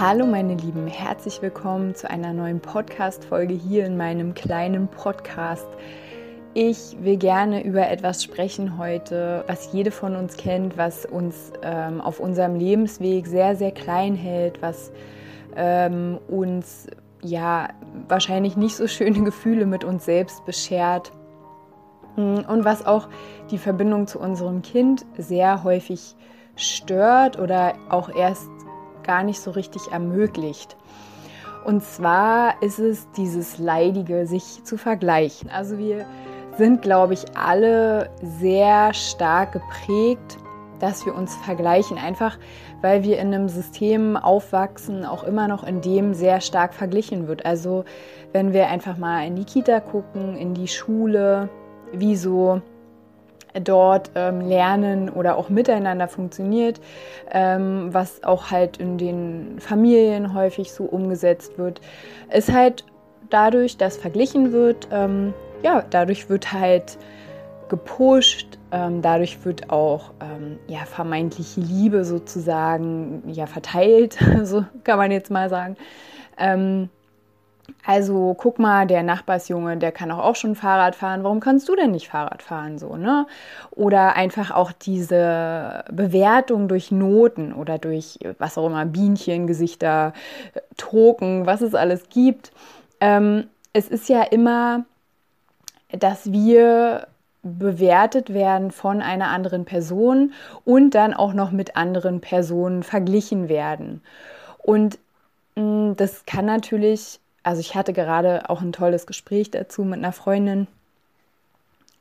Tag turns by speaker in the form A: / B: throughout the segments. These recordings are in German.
A: Hallo meine Lieben, herzlich willkommen zu einer neuen Podcast-Folge hier in meinem kleinen Podcast. Ich will gerne über etwas sprechen heute, was jede von uns kennt, was uns ähm, auf unserem Lebensweg sehr, sehr klein hält, was ähm, uns ja wahrscheinlich nicht so schöne Gefühle mit uns selbst beschert hm, und was auch die Verbindung zu unserem Kind sehr häufig stört oder auch erst gar nicht so richtig ermöglicht. Und zwar ist es dieses Leidige, sich zu vergleichen. Also wir sind, glaube ich, alle sehr stark geprägt, dass wir uns vergleichen, einfach weil wir in einem System aufwachsen, auch immer noch in dem sehr stark verglichen wird. Also wenn wir einfach mal in die Kita gucken, in die Schule, wie so dort ähm, lernen oder auch miteinander funktioniert, ähm, was auch halt in den Familien häufig so umgesetzt wird, ist halt dadurch, dass verglichen wird, ähm, ja, dadurch wird halt gepusht, ähm, dadurch wird auch ähm, ja, vermeintliche Liebe sozusagen ja, verteilt, so kann man jetzt mal sagen. Also guck mal, der Nachbarsjunge, der kann auch, auch schon Fahrrad fahren. Warum kannst du denn nicht Fahrrad fahren so, ne? Oder einfach auch diese Bewertung durch Noten oder durch was auch immer Bienchen, Gesichter, Token, was es alles gibt. Ähm, es ist ja immer, dass wir bewertet werden von einer anderen Person und dann auch noch mit anderen Personen verglichen werden. Und mh, mm, das kann natürlich also ich hatte gerade auch ein tolles Gespräch dazu mit einer Freundin.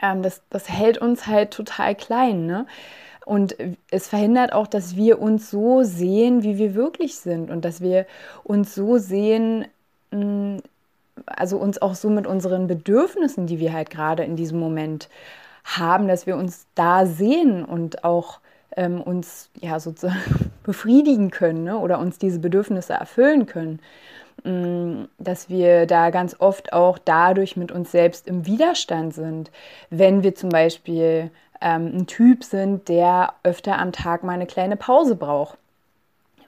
A: Ähm, das, das hält uns halt total klein, ne? Und es verhindert auch, dass wir uns so sehen, wie wir wirklich sind und dass wir uns so sehen, mm, also uns auch so mit unseren Bedürfnissen, die wir halt gerade in diesem Moment haben, dass wir uns da sehen und auch ähm, uns ja sozusagen befriedigen können ne? oder uns diese Bedürfnisse erfüllen können. Mm, dass wir da ganz oft auch dadurch mit uns selbst im Widerstand sind. Wenn wir zum Beispiel ähm, ein Typ sind, der öfter am Tag mal eine kleine Pause braucht.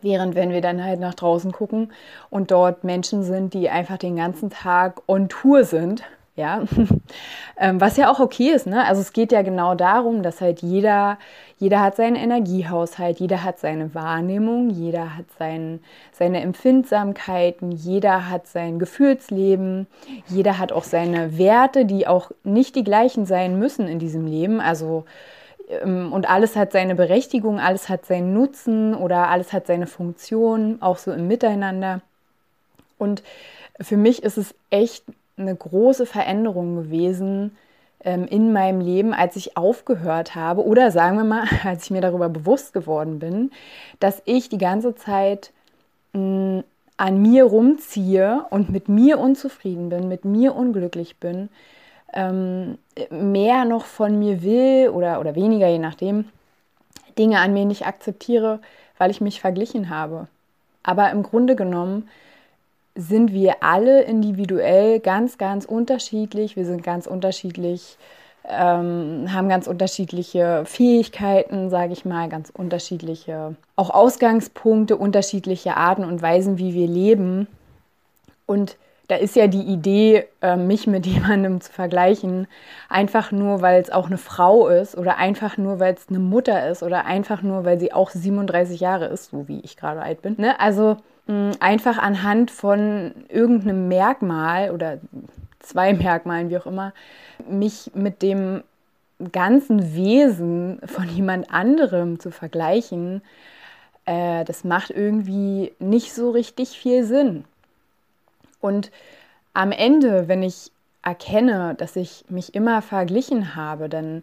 A: Während wenn wir dann halt nach draußen gucken und dort Menschen sind, die einfach den ganzen Tag on Tour sind, ja, ähm, was ja auch okay ist, ne? Also es geht ja genau darum, dass halt jeder, jeder hat seinen Energiehaushalt, jeder hat seine Wahrnehmung, jeder hat sein, seine Empfindsamkeiten, jeder hat sein Gefühlsleben, jeder hat auch seine Werte, die auch nicht die gleichen sein müssen in diesem Leben. Also ähm, und alles hat seine Berechtigung, alles hat seinen Nutzen oder alles hat seine Funktion, auch so im Miteinander. Und für mich ist es echt eine große Veränderung gewesen ähm, in meinem Leben, als ich aufgehört habe oder sagen wir mal, als ich mir darüber bewusst geworden bin, dass ich die ganze Zeit mh, an mir rumziehe und mit mir unzufrieden bin, mit mir unglücklich bin, ähm, mehr noch von mir will oder, oder weniger, je nachdem, Dinge an mir nicht akzeptiere, weil ich mich verglichen habe. Aber im Grunde genommen sind wir alle individuell ganz, ganz unterschiedlich. Wir sind ganz unterschiedlich, ähm, haben ganz unterschiedliche Fähigkeiten, sage ich mal, ganz unterschiedliche, auch Ausgangspunkte, unterschiedliche Arten und Weisen, wie wir leben. Und da ist ja die Idee, äh, mich mit jemandem zu vergleichen, einfach nur, weil es auch eine Frau ist oder einfach nur, weil es eine Mutter ist oder einfach nur, weil sie auch 37 Jahre ist, so wie ich gerade alt bin. Ne? Also einfach anhand von irgendeinem Merkmal oder zwei Merkmalen, wie auch immer, mich mit dem ganzen Wesen von jemand anderem zu vergleichen, äh, das macht irgendwie nicht so richtig viel Sinn. Und am Ende, wenn ich erkenne, dass ich mich immer verglichen habe, dann,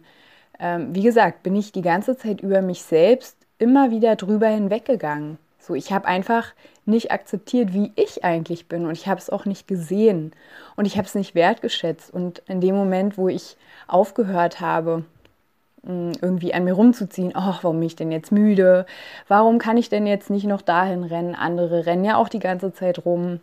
A: ähm, wie gesagt, bin ich die ganze Zeit über mich selbst immer wieder drüber hinweggegangen So, ich habe einfach nicht akzeptiert, wie ich eigentlich bin und ich habe es auch nicht gesehen und ich habe es nicht wertgeschätzt. Und in dem Moment, wo ich aufgehört habe, mm, irgendwie an mir rumzuziehen, ach, warum bin ich denn jetzt müde? Warum kann ich denn jetzt nicht noch dahin rennen? Andere rennen ja auch die ganze Zeit rum.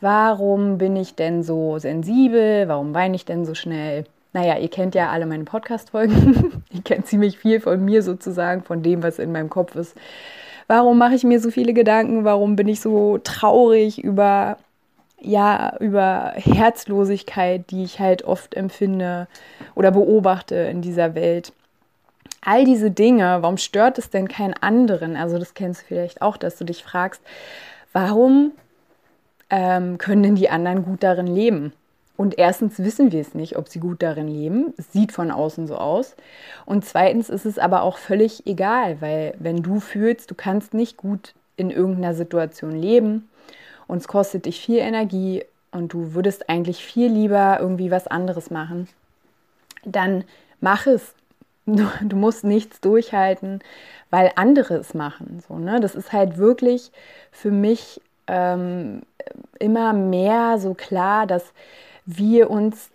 A: Warum bin ich denn so sensibel? Warum weine ich denn so schnell? Naja, ihr kennt ja alle meine Podcast-Folgen. ihr kennt ziemlich viel von mir sozusagen, von dem, was in meinem Kopf ist. Warum mache ich mir so viele Gedanken? Warum bin ich so traurig über, ja, über Herzlosigkeit, die ich halt oft empfinde oder beobachte in dieser Welt? All diese Dinge, warum stört es denn keinen anderen? Also, das kennst du vielleicht auch, dass du dich fragst, warum ähm, können denn die anderen gut darin leben? Und erstens wissen wir es nicht, ob sie gut darin leben. Es sieht von außen so aus. Und zweitens ist es aber auch völlig egal, weil wenn du fühlst, du kannst nicht gut in irgendeiner Situation leben und es kostet dich viel Energie und du würdest eigentlich viel lieber irgendwie was anderes machen, dann mach es. Du, musst nichts durchhalten, weil andere es machen. So, ne? Das ist halt wirklich für mich ähm, immer mehr so klar, dass wir uns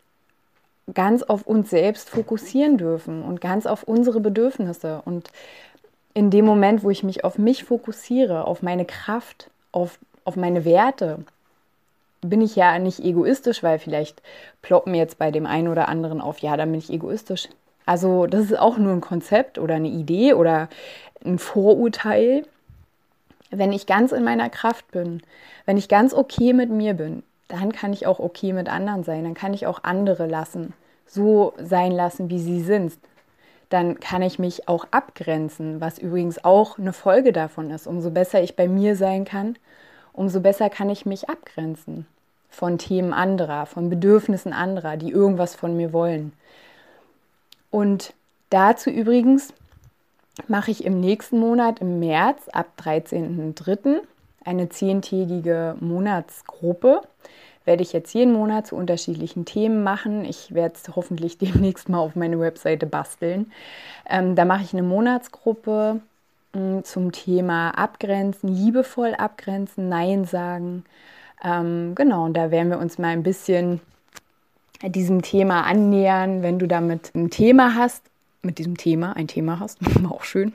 A: ganz auf uns selbst fokussieren dürfen und ganz auf unsere Bedürfnisse. Und in dem Moment, wo ich mich auf mich fokussiere, auf meine Kraft, auf, auf meine Werte, bin ich ja nicht egoistisch, weil vielleicht ploppen jetzt bei dem einen oder anderen auf, ja, dann bin ich egoistisch. Also das ist auch nur ein Konzept oder eine Idee oder ein Vorurteil. Wenn ich ganz in meiner Kraft bin, wenn ich ganz okay mit mir bin, dann kann ich auch okay mit anderen sein, dann kann ich auch andere lassen, so sein lassen, wie sie sind. Dann kann ich mich auch abgrenzen, was übrigens auch eine Folge davon ist. Umso besser ich bei mir sein kann, umso besser kann ich mich abgrenzen von Themen anderer, von Bedürfnissen anderer, die irgendwas von mir wollen. Und dazu übrigens mache ich im nächsten Monat, im März, ab 13.03., eine zehntägige Monatsgruppe. Werde ich jetzt jeden Monat zu unterschiedlichen Themen machen. Ich werde es hoffentlich demnächst mal auf meine Webseite basteln. Ähm, da mache ich eine Monatsgruppe mh, hm, zum Thema Abgrenzen, liebevoll abgrenzen, Nein sagen. Ähm, genau, und da werden wir uns mal ein bisschen diesem Thema annähern. Wenn du damit ein Thema hast, mit diesem Thema ein Thema hast, auch schön,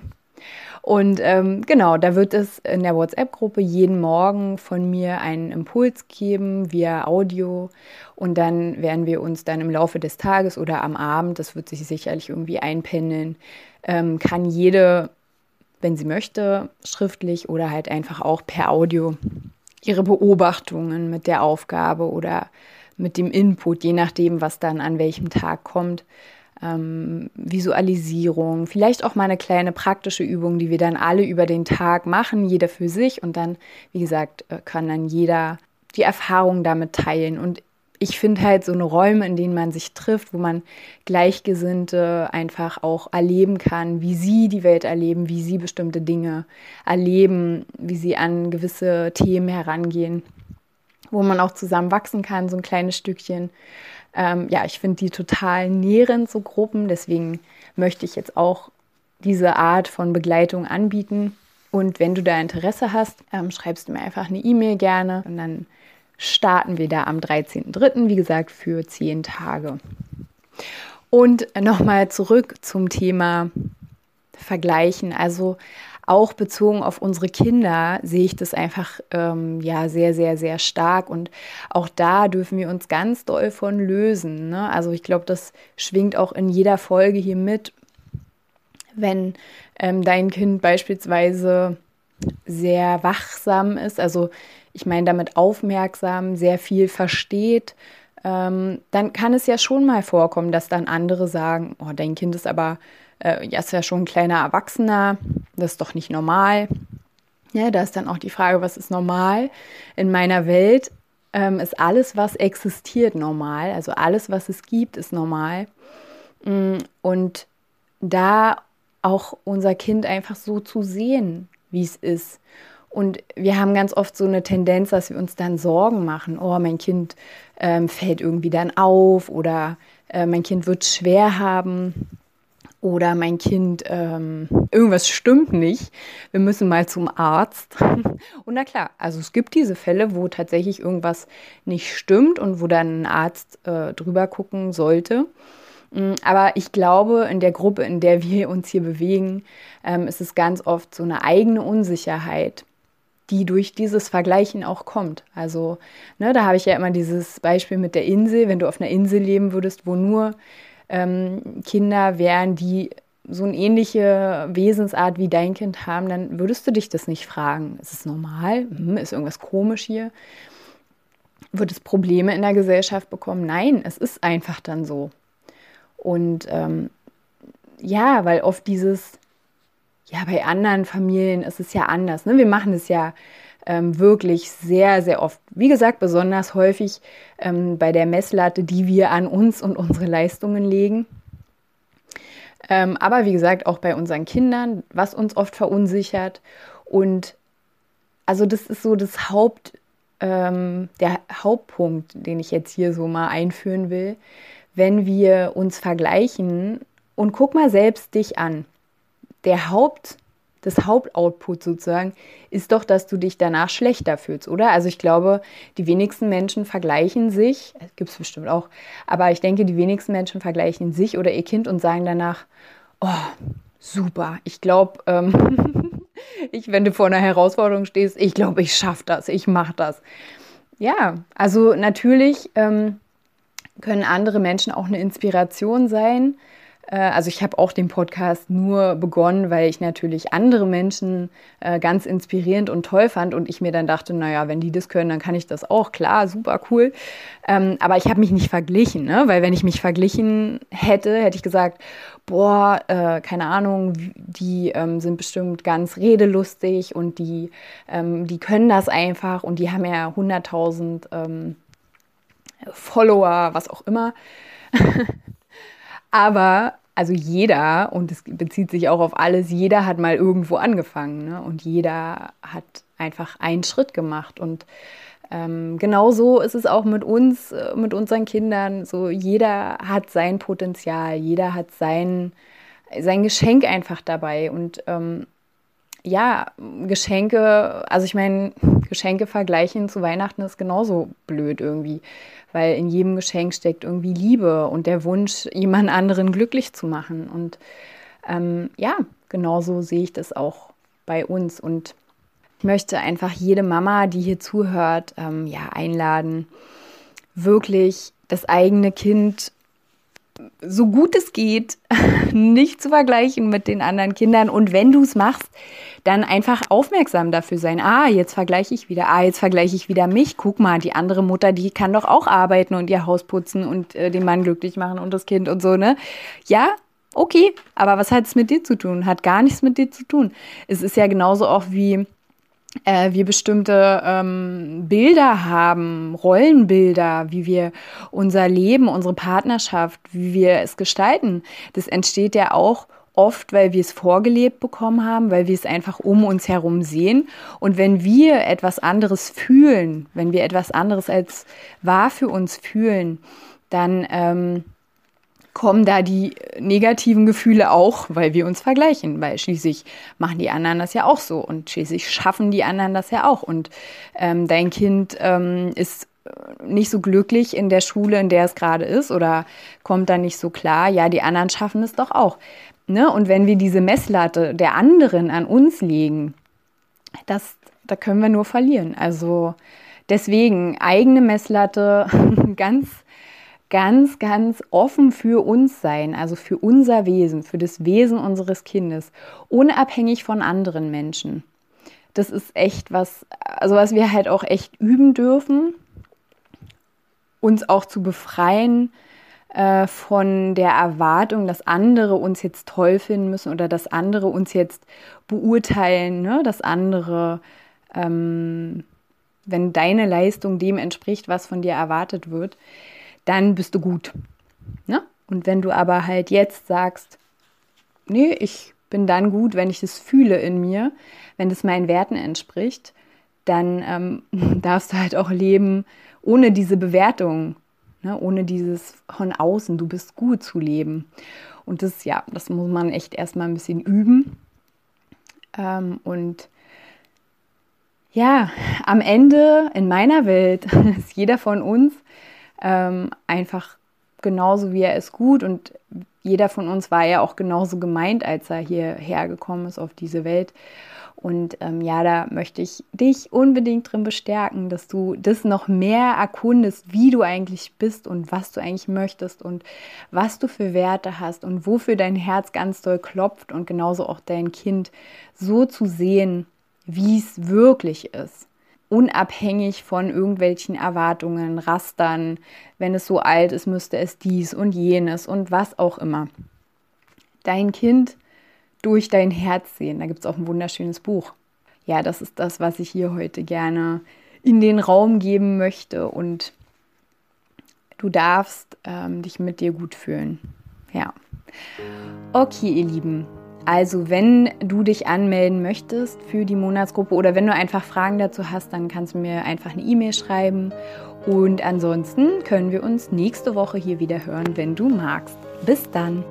A: und ähm, genau, da wird es in der WhatsApp-Gruppe jeden Morgen von mir einen Impuls geben via Audio. Und dann werden wir uns dann im Laufe des Tages oder am Abend, das wird sich sicherlich irgendwie einpendeln, ähm, kann jede, wenn sie möchte, schriftlich oder halt einfach auch per Audio ihre Beobachtungen mit der Aufgabe oder mit dem Input, je nachdem, was dann an welchem Tag kommt, ähm, Visualisierung, vielleicht auch mal eine kleine praktische Übung, die wir dann alle über den Tag machen, jeder für sich und dann, wie gesagt, äh, kann dann jeder die Erfahrung damit teilen. Und ich finde halt so eine Räume, in denen man sich trifft, wo man Gleichgesinnte einfach auch erleben kann, wie sie die Welt erleben, wie sie bestimmte Dinge erleben, wie sie an gewisse Themen herangehen, wo man auch zusammen wachsen kann, so ein kleines Stückchen. Ähm, ja, ich finde die total nährend, so Gruppen. Deswegen möchte ich jetzt auch diese Art von Begleitung anbieten. Und wenn du da Interesse hast, ähm, schreibst du mir einfach eine E-Mail gerne und dann starten wir da am 13.03., wie gesagt, für zehn Tage. Und nochmal zurück zum Thema Vergleichen. Also auch bezogen auf unsere Kinder sehe ich das einfach ähm, ja sehr, sehr, sehr stark. Und auch da dürfen wir uns ganz doll von lösen. Ne? Also ich glaube, das schwingt auch in jeder Folge hier mit. Wenn ähm, dein Kind beispielsweise sehr wachsam ist, also ich meine damit aufmerksam, sehr viel versteht, ähm, dann kann es ja schon mal vorkommen, dass dann andere sagen, oh, dein Kind ist aber äh, ja, ist ja schon ein kleiner Erwachsener, das ist doch nicht normal. Ja, da ist dann auch die Frage, was ist normal? In meiner Welt ähm, ist alles, was existiert, normal. Also alles, was es gibt, ist normal. Mm, und da auch unser Kind einfach so zu sehen, wie es ist. Und wir haben ganz oft so eine Tendenz, dass wir uns dann Sorgen machen. Oh, mein Kind ähm, fällt irgendwie dann auf oder äh, mein Kind wird schwer haben. oder mein Kind, ähm, irgendwas stimmt nicht, wir müssen mal zum Arzt. Und na klar, also es gibt diese Fälle, wo tatsächlich irgendwas nicht stimmt und wo dann ein Arzt äh, drüber gucken sollte. Mm, aber ich glaube, in der Gruppe, in der wir uns hier bewegen, ähm, ist es ganz oft so eine eigene Unsicherheit, die durch dieses Vergleichen auch kommt. Also, ne, da habe ich ja immer dieses Beispiel mit der Insel, wenn du auf einer Insel leben würdest, wo nur ähm, Kinder wären, die so eine ähnliche Wesensart wie dein Kind haben, dann würdest du dich das nicht fragen. Ist es normal? Hm, ist irgendwas komisch hier? Wird es Probleme in der Gesellschaft bekommen? Nein, es ist einfach dann so. Und ähm, ja, weil oft dieses, ja, bei anderen Familien ist es ja anders. Ne? Wir machen es ja ähm, wirklich sehr, sehr oft. Wie gesagt, besonders häufig ähm, bei der Messlatte, die wir an uns und unsere Leistungen legen. Ähm, aber wie gesagt, auch bei unseren Kindern, was uns oft verunsichert. Und also das ist so das Haupt, ähm, der Hauptpunkt, den ich jetzt hier so mal einführen will, wenn wir uns vergleichen und guck mal selbst dich an. Der Haupt, das Hauptoutput sozusagen ist doch, dass du dich danach schlechter fühlst, oder? Also ich glaube, die wenigsten Menschen vergleichen sich, gibt es bestimmt auch, aber ich denke, die wenigsten Menschen vergleichen sich oder ihr Kind und sagen danach, oh, super, ich glaube, ähm, ich, wenn du vor einer Herausforderung stehst, ich glaube, ich schaffe das, ich mache das. Ja, also natürlich ähm, können andere Menschen auch eine Inspiration sein, äh, also ich habe auch den Podcast nur begonnen, weil ich natürlich andere Menschen äh, ganz inspirierend und toll fand und ich mir dann dachte, naja, wenn die das können, dann kann ich das auch. Klar, super cool. Ähm, aber ich habe mich nicht verglichen, ne? weil wenn ich mich verglichen hätte, hätte ich gesagt, boah, äh, keine Ahnung, die ähm, sind bestimmt ganz redelustig und die, ähm, die können das einfach und die haben ja 100.000 ähm, Follower, was auch immer. Aber also jeder, und es bezieht sich auch auf alles, jeder hat mal irgendwo angefangen ne? und jeder hat einfach einen Schritt gemacht. Und ähm, genauso ist es auch mit uns, äh, mit unseren Kindern. So jeder hat sein Potenzial, jeder hat sein, sein Geschenk einfach dabei. Und ähm, ja, Geschenke, also ich meine, Geschenke vergleichen zu Weihnachten ist genauso blöd irgendwie, weil in jedem Geschenk steckt irgendwie Liebe und der Wunsch, jemand anderen glücklich zu machen. Und ähm, ja, genauso sehe ich das auch bei uns. Und ich möchte einfach jede Mama, die hier zuhört, ähm, ja, einladen, wirklich das eigene Kind so gut es geht, nicht zu vergleichen mit den anderen Kindern. Und wenn du es machst, dann einfach aufmerksam dafür sein. Ah, jetzt vergleiche ich wieder. Ah, jetzt vergleiche ich wieder mich. Guck mal, die andere Mutter, die kann doch auch arbeiten und ihr Haus putzen und äh, den Mann glücklich machen und das Kind und so, ne? Ja, okay. Aber was hat es mit dir zu tun? Hat gar nichts mit dir zu tun. Es ist ja genauso auch wie äh, wir bestimmte ähm, Bilder haben, Rollenbilder, wie wir unser Leben, unsere Partnerschaft, wie wir es gestalten. Das entsteht ja auch oft, weil wir es vorgelebt bekommen haben, weil wir es einfach um uns herum sehen. Und wenn wir etwas anderes fühlen, wenn wir etwas anderes als wahr für uns fühlen, dann ähm, kommen da die negativen Gefühle auch, weil wir uns vergleichen, weil schließlich machen die anderen das ja auch so und schließlich schaffen die anderen das ja auch und ähm, dein Kind ähm, ist nicht so glücklich in der Schule, in der es gerade ist oder kommt da nicht so klar, ja, die anderen schaffen es doch auch. Ne? Und wenn wir diese Messlatte der anderen an uns legen, das, da können wir nur verlieren. Also deswegen eigene Messlatte ganz ganz, ganz offen für uns sein, also für unser Wesen, für das Wesen unseres Kindes, unabhängig von anderen Menschen. Das ist echt was, also was wir halt auch echt üben dürfen, uns auch zu befreien äh, von der Erwartung, dass andere uns jetzt toll finden müssen oder dass andere uns jetzt beurteilen, ne? dass andere, ähm, wenn deine Leistung dem entspricht, was von dir erwartet wird, dann bist du gut. Ne? Und wenn du aber halt jetzt sagst, nee, ich bin dann gut, wenn ich das fühle in mir, wenn das meinen Werten entspricht, dann ähm, darfst du halt auch leben ohne diese Bewertung, ne? ohne dieses von außen, du bist gut zu leben. Und das, ja, das muss man echt erstmal ein bisschen üben. Ähm, und ja, am Ende in meiner Welt ist jeder von uns ähm, einfach genauso wie er ist gut und jeder von uns war ja auch genauso gemeint, als er hierher gekommen ist auf diese Welt. Und ähm, ja, da möchte ich dich unbedingt drin bestärken, dass du das noch mehr erkundest, wie du eigentlich bist und was du eigentlich möchtest und was du für Werte hast und wofür dein Herz ganz doll klopft und genauso auch dein Kind so zu sehen, wie es wirklich ist. Unabhängig von irgendwelchen Erwartungen, Rastern, wenn es so alt ist, müsste es dies und jenes und was auch immer. Dein Kind durch dein Herz sehen. Da gibt es auch ein wunderschönes Buch. Ja, das ist das, was ich hier heute gerne in den Raum geben möchte. Und du darfst ähm, dich mit dir gut fühlen. Ja. Okay, ihr Lieben. Also, wenn du dich anmelden möchtest für die Monatsgruppe oder wenn du einfach Fragen dazu hast, dann kannst du mir einfach eine E-Mail schreiben. Und ansonsten können wir uns nächste Woche hier wieder hören, wenn du magst. Bis dann.